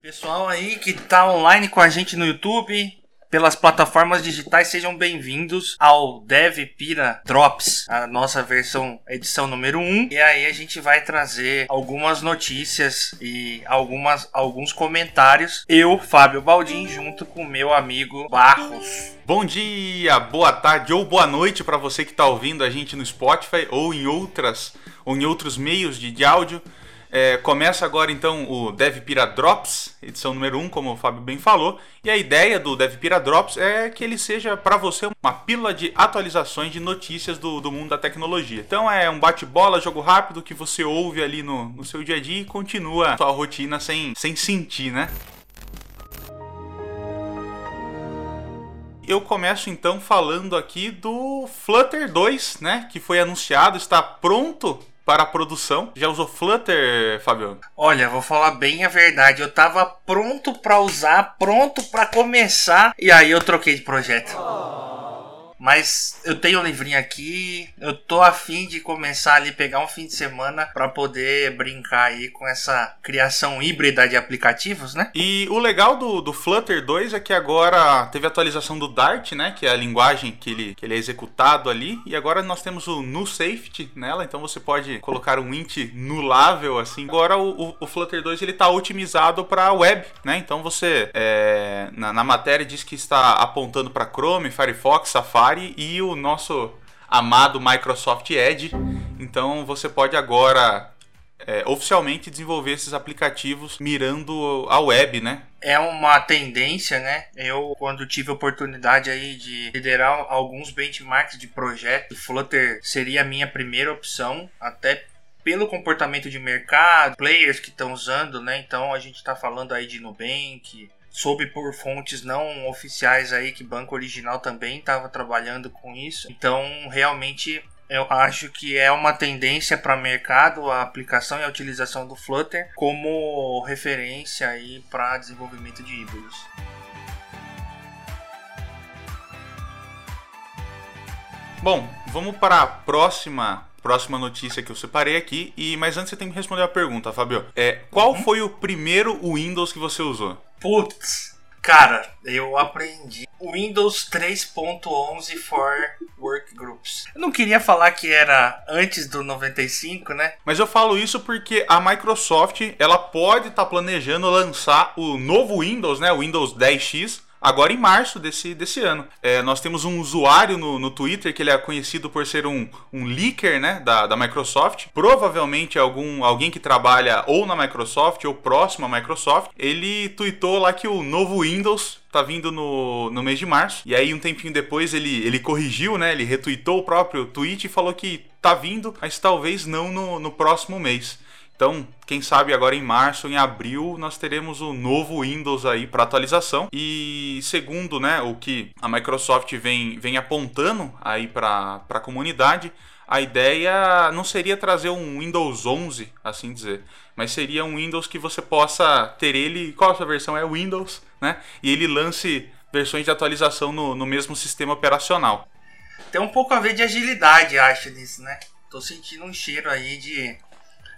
Pessoal aí que tá online com a gente no YouTube, pelas plataformas digitais, sejam bem-vindos ao Dev Pira Drops, a nossa versão edição número 1. E aí a gente vai trazer algumas notícias e algumas alguns comentários. Eu, Fábio Baldin, junto com meu amigo Barros. Bom dia, boa tarde ou boa noite para você que está ouvindo a gente no Spotify ou em outras ou em outros meios de, de áudio. É, começa agora então o DevPira Drops, edição número 1, como o Fábio bem falou. E a ideia do DevPira Drops é que ele seja para você uma pílula de atualizações de notícias do, do mundo da tecnologia. Então é um bate-bola, jogo rápido que você ouve ali no, no seu dia a dia e continua sua rotina sem, sem sentir, né? eu começo então falando aqui do Flutter 2, né, que foi anunciado, está pronto para a produção. Já usou Flutter, Fabiano? Olha, vou falar bem a verdade. Eu tava pronto para usar, pronto para começar, e aí eu troquei de projeto. Mas eu tenho um livrinho aqui, eu tô afim de começar ali, pegar um fim de semana para poder brincar aí com essa criação híbrida de aplicativos, né? E o legal do, do Flutter 2 é que agora teve a atualização do Dart, né? Que é a linguagem que ele, que ele é executado ali. E agora nós temos o null safety nela, então você pode colocar um int nulável assim. Agora o, o, o Flutter 2 ele tá otimizado para web, né? Então você é, na, na matéria diz que está apontando para Chrome, Firefox, Safari Safari e o nosso amado Microsoft Edge. Então você pode agora é, oficialmente desenvolver esses aplicativos mirando a web, né? É uma tendência, né? Eu, quando tive a oportunidade aí de liderar alguns benchmarks de projeto, Flutter seria a minha primeira opção, até pelo comportamento de mercado, players que estão usando, né? Então a gente está falando aí de Nubank, soube por fontes não oficiais aí que Banco Original também estava trabalhando com isso. Então, realmente eu acho que é uma tendência para o mercado a aplicação e a utilização do Flutter como referência aí para desenvolvimento de híbridos. Bom, vamos para a próxima próxima notícia que eu separei aqui. E mas antes você tem que responder a pergunta, Fabio. É, qual uhum. foi o primeiro Windows que você usou? Putz, cara, eu aprendi Windows 3.11 for Workgroups. Eu não queria falar que era antes do 95, né? Mas eu falo isso porque a Microsoft ela pode estar tá planejando lançar o novo Windows, né? O Windows 10X agora em março desse, desse ano. É, nós temos um usuário no, no Twitter que ele é conhecido por ser um, um leaker né, da, da Microsoft. Provavelmente algum, alguém que trabalha ou na Microsoft ou próximo à Microsoft. Ele tweetou lá que o novo Windows tá vindo no, no mês de março. E aí, um tempinho depois, ele, ele corrigiu, né? Ele retweetou o próprio tweet e falou que tá vindo, mas talvez não no, no próximo mês. Então, quem sabe agora em março, em abril, nós teremos o novo Windows aí para atualização. E segundo, né, o que a Microsoft vem, vem apontando aí para a comunidade, a ideia não seria trazer um Windows 11, assim dizer, mas seria um Windows que você possa ter ele, qual a sua versão é Windows, né? E ele lance versões de atualização no, no mesmo sistema operacional. Tem um pouco a ver de agilidade, acho, nisso, né? Tô sentindo um cheiro aí de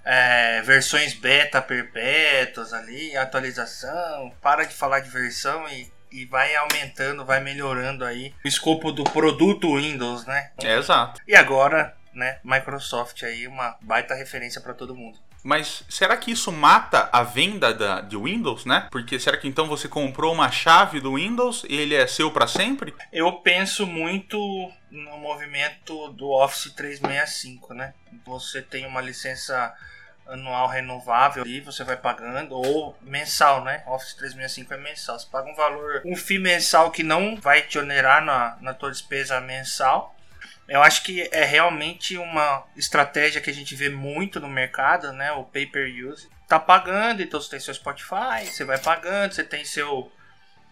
é, versões beta perpétuas ali, atualização, para de falar de versão e, e vai aumentando, vai melhorando aí o escopo do produto Windows, né? É, exato. E agora, né, Microsoft aí, uma baita referência para todo mundo. Mas será que isso mata a venda da, de Windows, né? Porque será que então você comprou uma chave do Windows e ele é seu para sempre? Eu penso muito no movimento do Office 365, né? Você tem uma licença anual renovável e você vai pagando ou mensal, né? Office 365 é mensal. Você paga um valor, um FII mensal que não vai te onerar na, na tua despesa mensal eu acho que é realmente uma estratégia que a gente vê muito no mercado, né? O pay per use. Tá pagando, então você tem seu Spotify, você vai pagando, você tem seu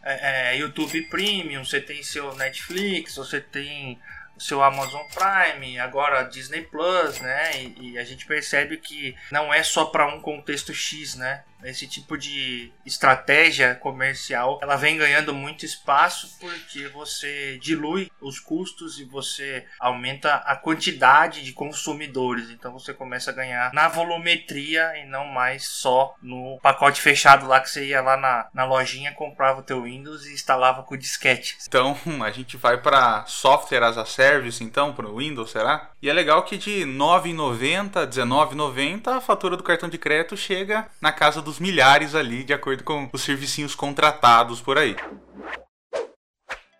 é, é, YouTube Premium, você tem seu Netflix, você tem seu Amazon Prime, agora Disney Plus, né? E, e a gente percebe que não é só para um contexto X, né? Esse tipo de estratégia comercial, ela vem ganhando muito espaço porque você dilui os custos e você aumenta a quantidade de consumidores. Então você começa a ganhar na volumetria e não mais só no pacote fechado lá que você ia lá na, na lojinha, comprava o teu Windows e instalava com o disquete. Então a gente vai para software as a service então para o Windows, será? E é legal que de R$ 9,90, R$ 19,90 a fatura do cartão de crédito chega na casa dos milhares ali, de acordo com os servicinhos contratados por aí.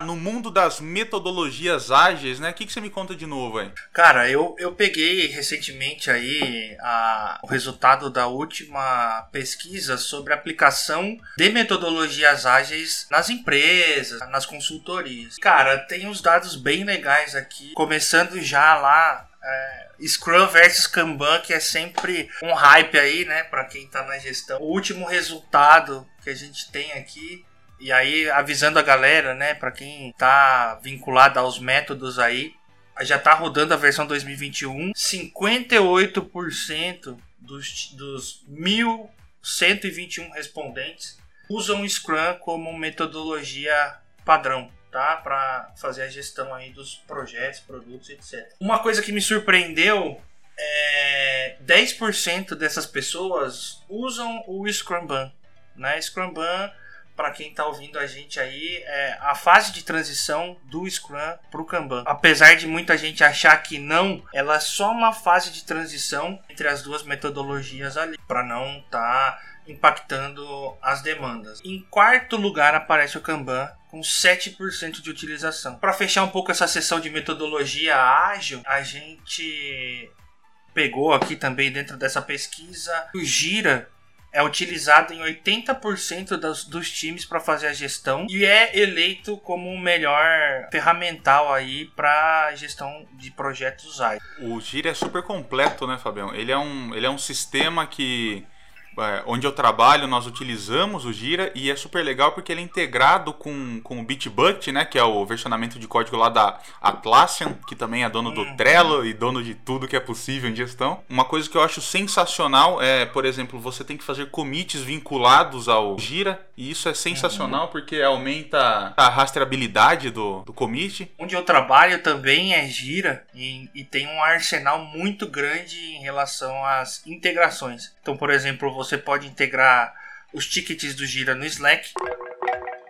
No mundo das metodologias ágeis, né? O que, que você me conta de novo aí? Cara, eu, eu peguei recentemente aí a, o resultado da última pesquisa sobre aplicação de metodologias ágeis nas empresas, nas consultorias. Cara, tem uns dados bem legais aqui, começando já lá é, Scrum versus Kanban, que é sempre um hype aí, né, para quem tá na gestão. O último resultado que a gente tem aqui, e aí avisando a galera, né, para quem tá vinculado aos métodos aí, já tá rodando a versão 2021, 58% dos, dos 1.121 respondentes usam o Scrum como metodologia padrão tá? Para fazer a gestão aí dos projetos, produtos, etc. Uma coisa que me surpreendeu é 10% dessas pessoas usam o Scrumban, né? Scrumban para quem está ouvindo a gente aí, é a fase de transição do Scrum para o Kanban. Apesar de muita gente achar que não, ela é só uma fase de transição entre as duas metodologias ali, para não estar tá impactando as demandas. Em quarto lugar aparece o Kanban com 7% de utilização. Para fechar um pouco essa sessão de metodologia ágil, a gente pegou aqui também dentro dessa pesquisa o Gira é utilizado em 80% dos, dos times para fazer a gestão e é eleito como o melhor ferramental aí para gestão de projetos ágeis. O Gira é super completo, né, Fabião? Ele é um, ele é um sistema que onde eu trabalho, nós utilizamos o Gira e é super legal porque ele é integrado com, com o Bitbucket, né? Que é o versionamento de código lá da Atlassian, que também é dono do uhum. Trello e dono de tudo que é possível em gestão. Uma coisa que eu acho sensacional é, por exemplo, você tem que fazer commits vinculados ao Gira e isso é sensacional uhum. porque aumenta a rastreabilidade do, do commit. Onde eu trabalho também é Gira e, e tem um arsenal muito grande em relação às integrações. Então, por exemplo, você pode integrar os tickets do Gira no Slack.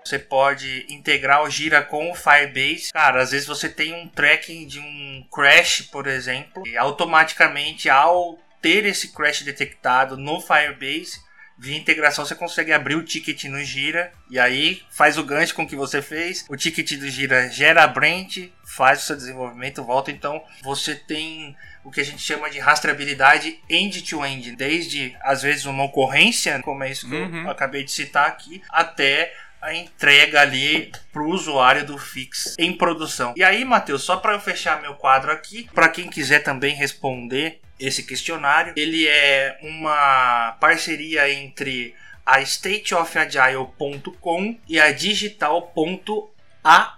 Você pode integrar o Gira com o Firebase. Cara, às vezes você tem um tracking de um crash, por exemplo, e automaticamente ao ter esse crash detectado no Firebase, via integração você consegue abrir o ticket no Gira e aí faz o gancho com o que você fez. O ticket do Gira gera a branch, faz o seu desenvolvimento, volta. Então você tem o que a gente chama de rastreabilidade end-to-end, -end, desde às vezes uma ocorrência, como é isso que uhum. eu acabei de citar aqui, até a entrega ali para o usuário do Fix em produção. E aí, Matheus, só para eu fechar meu quadro aqui, para quem quiser também responder esse questionário, ele é uma parceria entre a stateofagile.com e a digital.ai.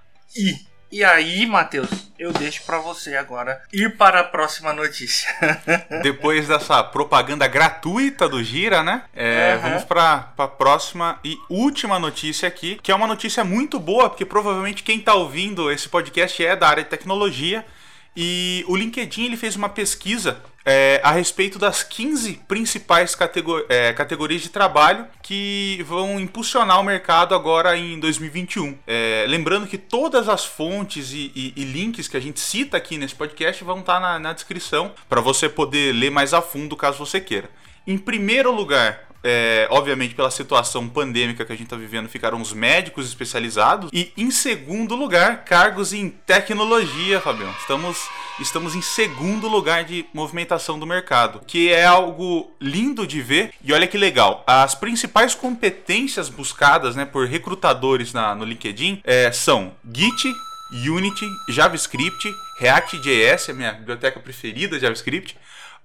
E aí, Matheus, eu deixo para você agora ir para a próxima notícia. Depois dessa propaganda gratuita do Gira, né? É, uhum. Vamos para a próxima e última notícia aqui, que é uma notícia muito boa, porque provavelmente quem está ouvindo esse podcast é da área de tecnologia. E o LinkedIn ele fez uma pesquisa é, a respeito das 15 principais categor é, categorias de trabalho que vão impulsionar o mercado agora em 2021. É, lembrando que todas as fontes e, e, e, links que a gente cita aqui nesse podcast vão estar na, na descrição para você poder ler mais a fundo caso você queira. Em primeiro lugar, é, obviamente pela situação pandêmica que a gente está vivendo, ficaram os médicos especializados. E em segundo lugar, cargos em tecnologia, Fabião. Estamos, estamos em segundo lugar de movimentação do mercado, que é algo lindo de ver. E olha que legal, as principais competências buscadas né, por recrutadores na, no LinkedIn é, são Git, Unity, JavaScript, React.js, a minha biblioteca preferida JavaScript,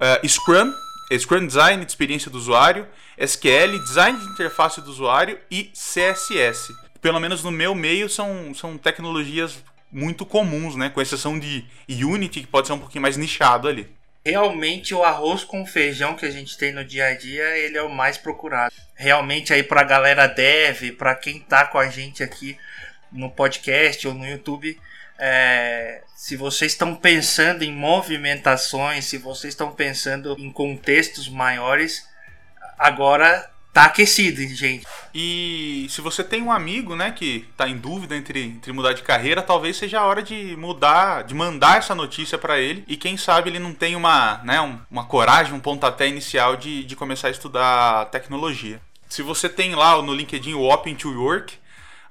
uh, Scrum, Scrum Design de experiência do usuário, SQL, Design de interface do usuário e CSS. Pelo menos no meu meio são, são tecnologias muito comuns, né? Com exceção de Unity, que pode ser um pouquinho mais nichado ali. realmente o arroz com feijão que a gente tem no dia a dia, ele é o mais procurado. Realmente aí pra galera dev, para quem tá com a gente aqui no podcast ou no YouTube, é, se vocês estão pensando em movimentações, se vocês estão pensando em contextos maiores, agora tá aquecido, gente. E se você tem um amigo, né, que tá em dúvida entre, entre mudar de carreira, talvez seja a hora de mudar, de mandar essa notícia para ele. E quem sabe ele não tem uma, né, um, uma coragem, um pontapé inicial de, de começar a estudar tecnologia. Se você tem lá no LinkedIn o Open to Work,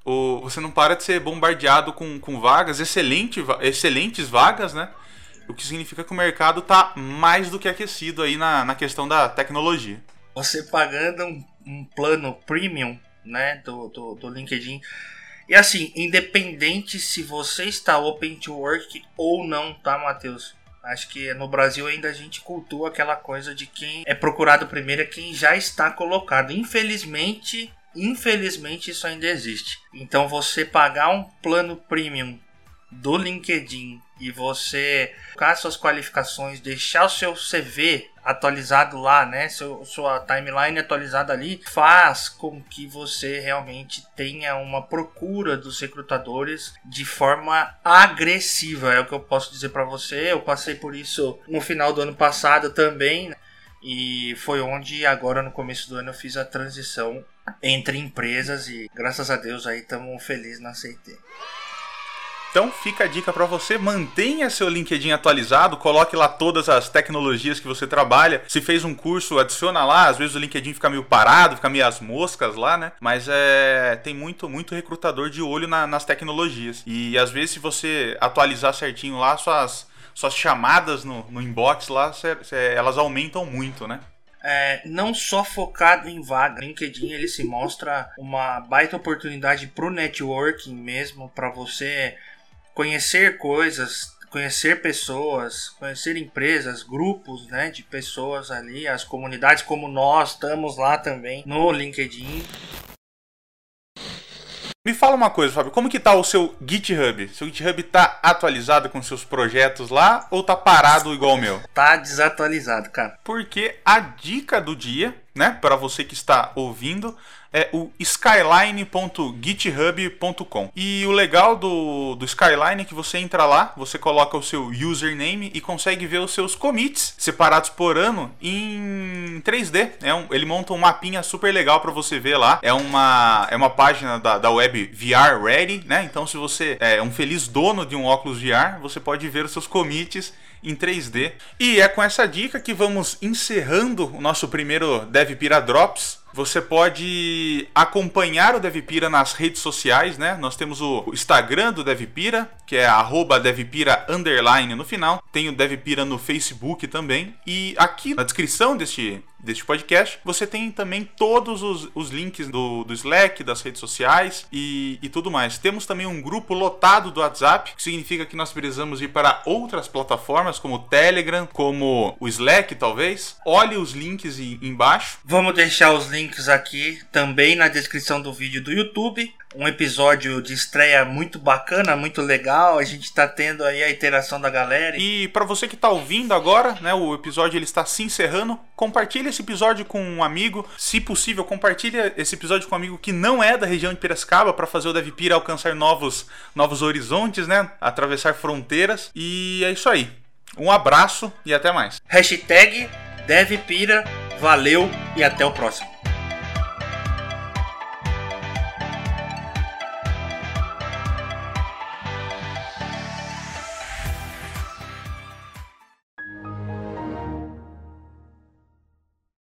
o, você não para de ser bombardeado com, com vagas, excelente, excelentes vagas, né? O que significa que o mercado está mais do que aquecido aí na, na questão da tecnologia. Você pagando um um plano premium né, do, do, do LinkedIn. E assim, independente se você está open to work ou não, tá, Matheus? Acho que no Brasil ainda a gente cultua aquela coisa de quem é procurado primeiro é quem já está colocado. Infelizmente, infelizmente isso ainda existe. Então você pagar um plano premium do LinkedIn e você colocar suas qualificações, deixar o seu CV atualizado lá, né, seu, sua timeline atualizada ali, faz com que você realmente tenha uma procura dos recrutadores de forma agressiva. É o que eu posso dizer para você. Eu passei por isso no final do ano passado também. E foi onde agora no começo do ano eu fiz a transição entre empresas e graças a Deus aí estamos felizes na CT. Então fica a dica para você, mantenha seu LinkedIn atualizado, coloque lá todas as tecnologias que você trabalha. Se fez um curso, adiciona lá. Às vezes o LinkedIn fica meio parado, fica meio as moscas lá, né? Mas é tem muito muito recrutador de olho na, nas tecnologias. E às vezes se você atualizar certinho lá suas suas chamadas no, no inbox lá, cê, cê, elas aumentam muito, né? É, não só focado em vaga. LinkedIn ele se mostra uma baita oportunidade para o networking mesmo, para você conhecer coisas, conhecer pessoas, conhecer empresas, grupos, né, de pessoas ali, as comunidades como nós estamos lá também no LinkedIn. Me fala uma coisa, Fábio, como que tá o seu GitHub? Seu GitHub tá atualizado com seus projetos lá ou tá parado igual o meu? Tá desatualizado, cara. Porque a dica do dia, né, para você que está ouvindo, é o skyline.github.com. E o legal do, do Skyline é que você entra lá, você coloca o seu username e consegue ver os seus commits separados por ano em 3D. É um, ele monta um mapinha super legal para você ver lá. É uma, é uma página da, da web VR Ready, né? Então, se você é um feliz dono de um óculos VR, você pode ver os seus commits em 3D. E é com essa dica que vamos encerrando o nosso primeiro DevPira Drops. Você pode acompanhar o Devpira nas redes sociais, né? Nós temos o Instagram do Devpira, que é @devpira no final. Tem o Devpira no Facebook também. E aqui na descrição deste deste podcast, você tem também todos os, os links do, do Slack, das redes sociais e, e tudo mais. Temos também um grupo lotado do WhatsApp, que significa que nós precisamos ir para outras plataformas, como o Telegram, como o Slack, talvez. Olhe os links embaixo. Vamos deixar os links aqui também na descrição do vídeo do YouTube um episódio de estreia muito bacana, muito legal. A gente está tendo aí a interação da galera. E para você que está ouvindo agora, né, o episódio ele está se encerrando. Compartilhe esse episódio com um amigo, se possível, compartilhe esse episódio com um amigo que não é da região de Piracicaba para fazer o DevPira alcançar novos novos horizontes, né, atravessar fronteiras. E é isso aí. Um abraço e até mais. Hashtag DevPira, valeu e até o próximo.